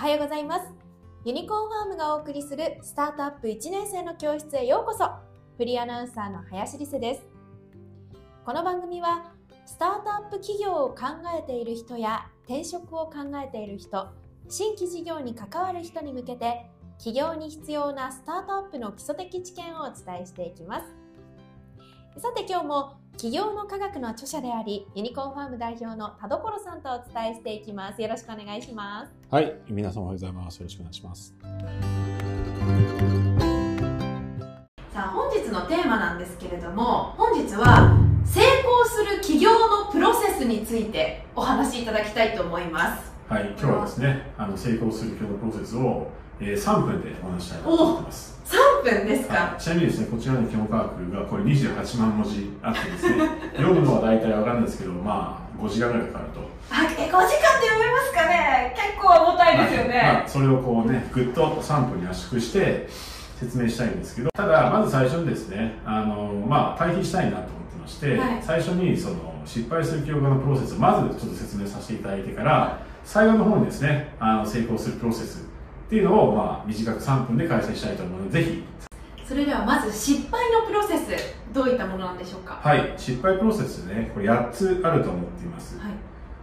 はようございます。ユニコーンファームがお送りするスタートアップ1年生の教室へようこそ。フリーアナウンサーの林理瀬です。この番組はスタートアップ企業を考えている人や転職を考えている人新規事業に関わる人に向けて企業に必要なスタートアップの基礎的知見をお伝えしていきます。さて今日も企業の科学の著者でありユニコーンファーム代表の田所さんとお伝えしていきます。よろしくお願いします。はい皆さんおはようございます。よろしくお願いします。さあ本日のテーマなんですけれども本日は成功する企業のプロセスについてお話しいただきたいと思います。はい今日はですねあの成功する企業のプロセスを、えー、3分でお話したいと思ってます。3分ですか、はい、ちなみにですねこちらの基本科学がこれ28万文字あってですね 読むのは大体わかるんですけどまあ5時間ぐらいかかると。あえ5時間って読めますかね？結構重たいですよね、はい。まあ、それをこうねぐっと3分に圧縮して説明したいんですけどただまず最初にですねあのまあ対比したいなと思ってまして、はい、最初にその失敗する企業家のプロセスをまずちょっと説明させていただいてから最後の方にですねあの成功するプロセスっていうのを、まあ、短く3分で解説したいと思うのでぜひ。それではまず失敗のプロセスどういったものなんでしょうか？はい失敗プロセスねこれ8つあると思っています、はい、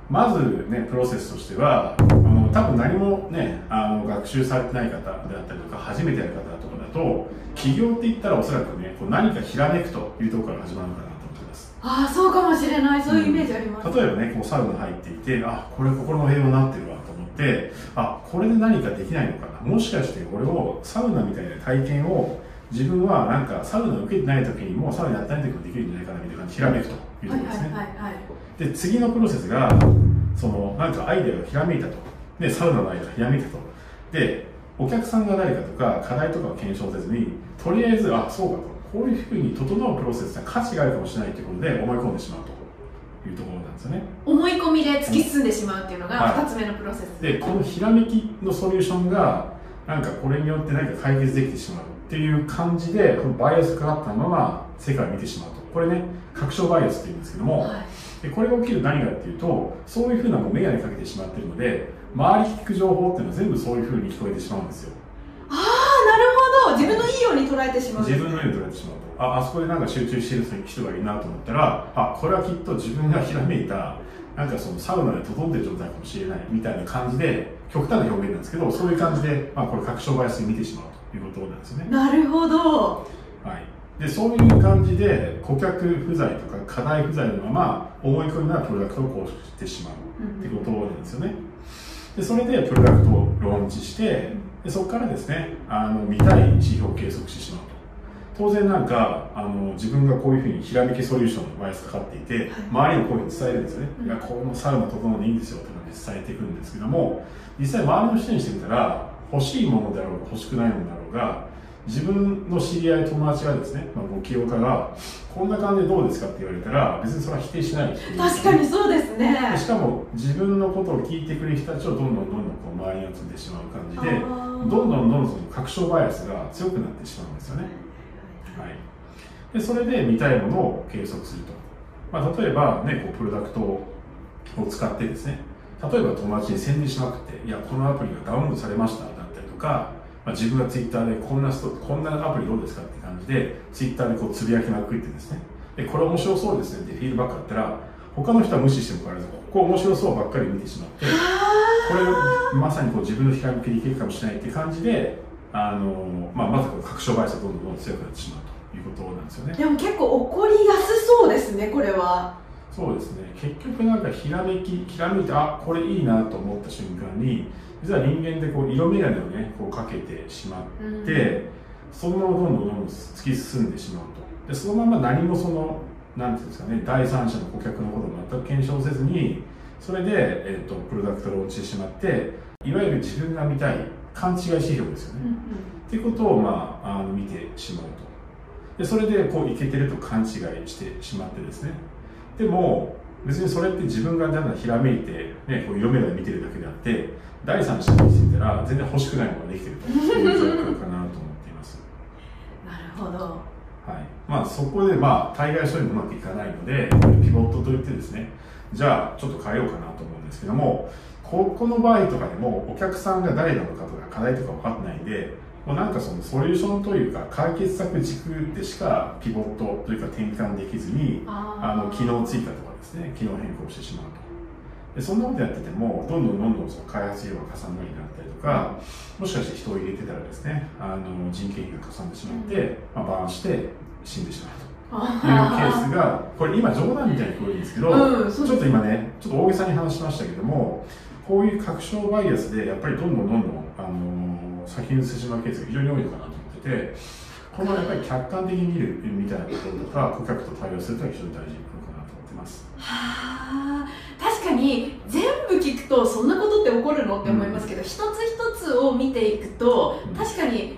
まずねプロセスとしてはあの多分何もねあの学習されてない方であったりとか初めてやる方とかだと起業って言ったらおそらくねこう何かひらめくというところから始まるのかなああそうかもしれない。そういうイメージあります、うん、例えばねこうサウナ入っていてあこれ心の平和になってるわってあこれで何かできないのかな。もしかしてこれをサウナみたいな体験を自分はなんかサウナ受けてない時にもサウナやってない時もできるんじゃないかなみたいなひらめくというところですね、で次のプロセスがそのなんかアイデアがひらめいたと。でサウナのアイデアがひらめいたと。でお客さんが誰かとか課題とかを検証せずにとりあえずあそうかとこういうふうに整うプロセスは価値があるかもしれないということで思い込んでしまうというところなんですよね。思い込みで突き進んでしまうっていうのが2つ目のプロセス、はい、でこのひらめきのソリューションがなんかこれによって何か解決できてしまうっていう感じでこのバイアスかかったまま世界を見てしまうと。これね確証バイアスっていうんですけども、はい、でこれが起きる何かっていうとそういうふうな眼鏡かけてしまってるので周り聞く情報っていうのは全部そういうふうに聞こえてしまうんですよ自分のいいように捉えてしまう、自分のいいように捉えてしまう。ああそこでなんか集中してる人がいるなと思ったらあこれはきっと自分がひらめいたなんかそのサウナで整ってる状態かもしれないみたいな感じで極端な表現なんですけどそういう感じで、まあ、これ確証バイアスに見てしまうということなんですよね。なるほど、はい、でそういう感じで顧客不在とか課題不在のまま思い込みなプロダクトをこうしてしまうってことなんですよね、でそれでプロダクトをローンチしてでそこからですねあの見たい指標を計測してしまうと。当然なんかあの自分がこういうふうにひらめきソリューションのバイアスかかっていて、はい、周りにこういうふうに伝えるんですよね、うん、いやこのサウナ整うでいいんですよって伝えていくんですけども実際周りの人にしてみたら欲しいものであろうが欲しくないものだろうが自分の知り合い友達がですね、まあ、ご起業家がこんな感じでどうですかって言われたら別にそれは否定しない。確かにそうですね。しかも自分のことを聞いてくれる人たちをどんどんどんどんこう周りに集めてしまう感じでどんどんどんどん確証バイアスが強くなってしまうんですよね、はい。でそれで見たいものを計測すると、まあ、例えば、ね、こうプロダクトを使ってですね例えば友達に宣伝しまくっていやこのアプリがダウンロードされましただったりとか、まあ、自分がツイッターでこんな人こんなアプリどうですかって感じでツイッターでこうつぶやきまくってですね。でこれ面白そうですねってフィードバックあったら他の人は無視してもかかわらずここ面白そうばっかり見てしまってこれまさにこう自分のひらめきでいけるかもしれないって感じであの、まあ、まずこう確証バイがどんどんどんどん強くなってしまうと。いうことなんですよね。でも結構起こりやすそうですねこれはそうですね。結局なんかひらめきひらめいてあこれいいなと思った瞬間に実は人間ってこう色眼鏡をねこうかけてしまって、うん、そのままどんどんどんどん突き進んでしまうと。でそのまま何もそのなんていうんですかね第三者の顧客のことを全く検証せずにそれで、えーと、プロダクトを落ちてしまっていわゆる自分が見たい勘違い指標ですよね、うんうん、っていうことを、まあ、あの見てしまうと。でそれでこういけてると勘違いしてしまってですねでも別にそれって自分がだんだんひらめいて、ね、こう色目で見てるだけであって第三者にしてたら全然欲しくないものができてると。いう状況かなと思っています。なるほど。はい。まあ、そこで、まあ、対外処理もうまくいかないのでピボットといってですね。じゃあちょっと変えようかなと思うんですけどもここの場合とかでもお客さんが誰なのかとか課題とか分かってないんでもうなんかそのソリューションというか解決策軸でしかピボットというか転換できずにあの機能追加とかですね機能変更してしまうと。でそんなことやっててもどんどんどんどんその開発費用がかさむようになったりとかもしかして人を入れてたらですねあの人件費がかさんでしまって、まあ、バーンして死んでしまうと。いうケースがこれ今冗談みたいに聞こえるんですけど、うん、ちょっと今ねちょっと大げさに話しましたけどもこういう確証バイアスでやっぱりどんどんどんどん、あのー、先に進んでしまうケースが非常に多いのかなと思っててこのやっぱり客観的に見るみたいなところとか顧客と対応するというのは非常に大事なのかなと思ってます。はあ。確かに全部聞くとそんなことって起こるのって思いますけど、うん、一つ一つを見ていくと確かに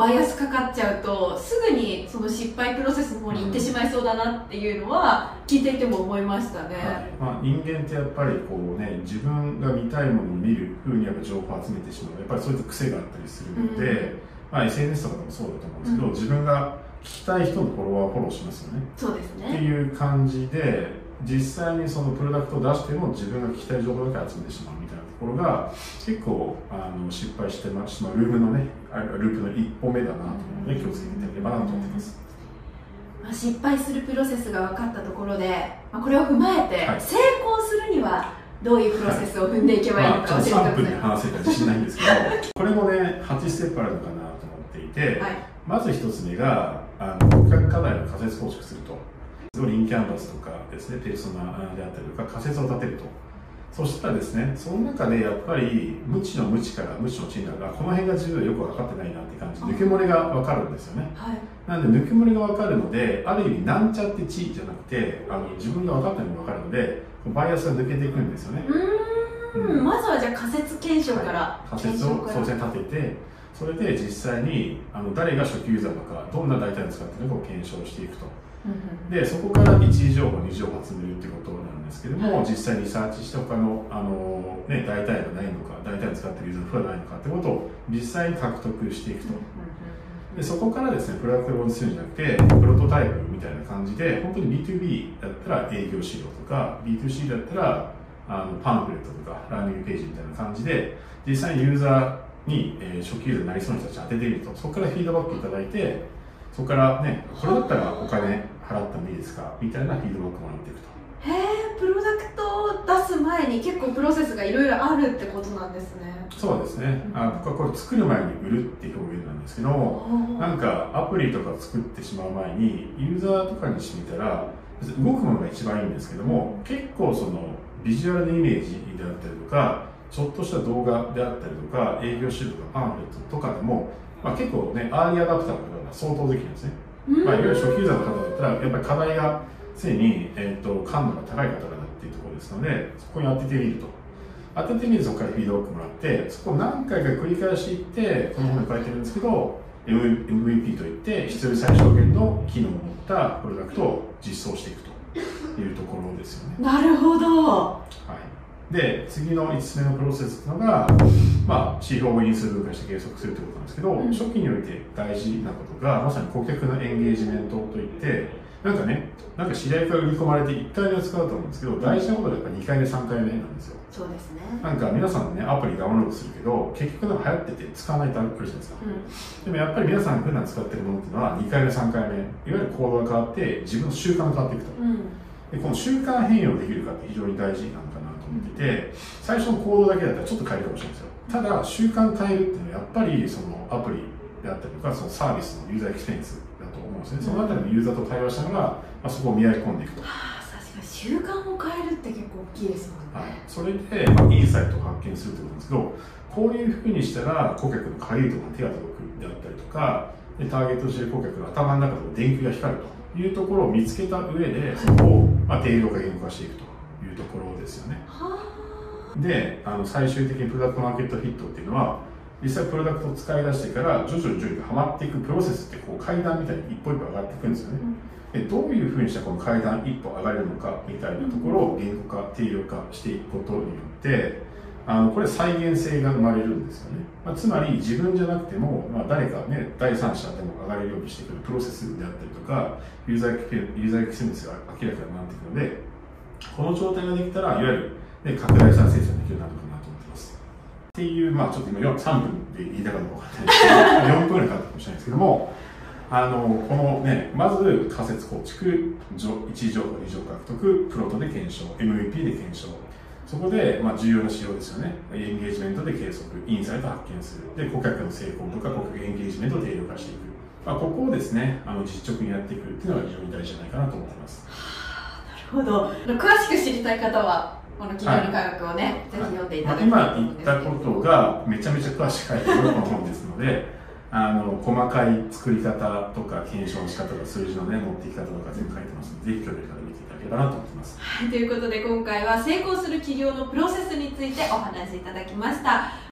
バイアスかかっちゃうとすぐにその失敗プロセスの方に行ってしまいそうだなっていうのは聞いていても思いましたね、はい、まあ、人間ってやっぱりこうね自分が見たいものを見るふうにやっぱ情報を集めてしまう。やっぱりそういった癖があったりするので、うん、まあ、SNS とかでもそうだと思うんですけど、うん、自分が聞きたい人のフォロワーフォローしますよね。そうですね。っていう感じで実際にそのプロダクトを出しても自分が聞きたい情報だけ集めてしまうみたいなところが結構あの失敗してしまうループのねループの一歩目だなと思うので気をつけていただければなと思ってます。まあ、失敗するプロセスが分かったところで、まあ、これを踏まえて、成功するにはどういうプロセスを踏んでいけばいいのか教えてください、まあ、3分で話せるか自信ないんですけど これもね8ステップあるのかなと思っていて、はい、まず1つ目があの顧客課題の仮説構築すると。リンキャンバスとかですねペーソナであったりとか仮説を立てるとそしたらですねその中でやっぱり無知の無知から無知の知になるがこの辺が自分はよく分かってないなって感じ。抜け漏れが分かるんですよね、はい、なんで抜け漏れが分かるのである意味なんちゃって知じゃなくてあの自分が分かったのが分かるのでバイアスが抜けていくんですよね。うん。まずはじゃあ仮説検証から、はい、仮説を当然立ててそれで実際にあの誰が初期ユーザーなのかどんな代替を使っているのかを検証していくと。でそこから一時情報二次情報を集めるっていうことなんですけども、はい、実際にサーチして他のあの、ね、代替がないのか代替使ってるユーザーのはないのかってことを実際に獲得していくと。でそこからですねプロダクトローンするんじゃなくてプロトタイプみたいな感じで本当に B2B だったら営業資料とか B2C だったらあのパンフレットとかランニングページみたいな感じで実際にユーザーに、えー、初期ユーザーになりそうな人たち当ててみるとそこからフィードバックいただいてそこからねこれだったらお金払ってもいいですかみたいなフィードバックもらっていくとへえプロダクトを出す前に結構プロセスがいろいろあるってことなんですね。そうですね、あ僕はこれ作る前に売るって表現なんですけどなんかアプリとか作ってしまう前にユーザーとかにしてみたら動くものが一番いいんですけども結構そのビジュアルのイメージであったりとかちょっとした動画であったりとか営業資料とかパンフレットとかでも、まあ、結構ねアーリーアダプターの方が相当できるんですね。まあ、いわゆる初期ユーザーの方だったらやっぱり課題が常に、えーと、感度が高い方だっていうところですのでそこに当ててみると。当ててみるそこからフィードバックもらってそこを何回か繰り返していってこの本に書いてるんですけど MVP といって必要最小限の機能を持ったプロダクトを実装していくというところですよね。なるほど、はい。で次の5つ目のプロセスというのが、まあ、指標を因数分解して計測するということなんですけど、うん、初期において大事なことがまさに顧客のエンゲージメントといってなんかねなんか知り合いから売り込まれて1回目は使うと思うんですけど大事なことはやっぱ2回目3回目なんですよ。そうですね。なんか皆さんねアプリダウンロードするけど結局なんか流行ってて使わないとあるじゃないですか、うん、でもやっぱり皆さん普段使ってるものっていうのは2回目3回目いわゆる行動が変わって自分の習慣が変わっていくと、うん、でこの習慣変容できるかって非常に大事なのかな思ってて最初の行動だけだったらちょっと変えるかもしれないですよ。ただ習慣変えるっていうのはやっぱりそのアプリであったりとかそのサービスのユーザーエクスペンス思うんですね、そのあたりのユーザーと対話しながら、まあ、そこを磨き込んでいくと。あ確かに習慣を変えるって結構大きいですもんね、はい、それで、まあ、インサイトを発見するってことなんですけどこういうふうにしたら顧客のかゆいところに手が届くであったりとかでターゲットしている顧客の頭の中で電球が光るというところを見つけた上でそこを、まあ、定量化言語化していくというところですよね。はあ。であの最終的にプロダクトマーケットフィットっていうのは実際プロダクトを使い出してから徐々に徐々にはまっていくプロセスってこう階段みたいに一歩一歩上がっていくんですよね、うん、でどういうふうにしたらこの階段一歩上がれるのかみたいなところを言語化定量化していくことによってあのこれ再現性が生まれるんですよね、まあ、つまり自分じゃなくても、まあ、誰かね第三者でも上がれるようにしてくるプロセスであったりとかユーザーエクスペリエンスが明らかになっていくのでこの状態ができたらいわゆるで拡大したら生産できるようになと思ってますっていうまあちょっと今3分で言えたかどうかわかんないですけど 4分ぐらいかかったかもしれないですけどもあのこのねまず仮説構築1次情報2情獲得プロトで検証 MVP で検証そこで、まあ、重要な指標ですよね。エンゲージメントで計測、インサイト発見する。で、顧客の成功とか、顧客エンゲージメントを定量化していく。まあ、ここをですね、あの実直にやっていくっていうのが非常に大事じゃないかなと思います。ほど。詳しく知りたい方は、この企業の科学をね、はい、ぜひ読んでいただきたい、まあ、今言ったことがめちゃめちゃ詳しく書いてる本ですので、あの細かい作り方とか検証の仕方とか数字のね持っていき方とか全部書いてますのでぜひ興味ある方見ていただければなと思ってます。はい、ということで今回は成功する企業のプロセスについてお話しいただきました。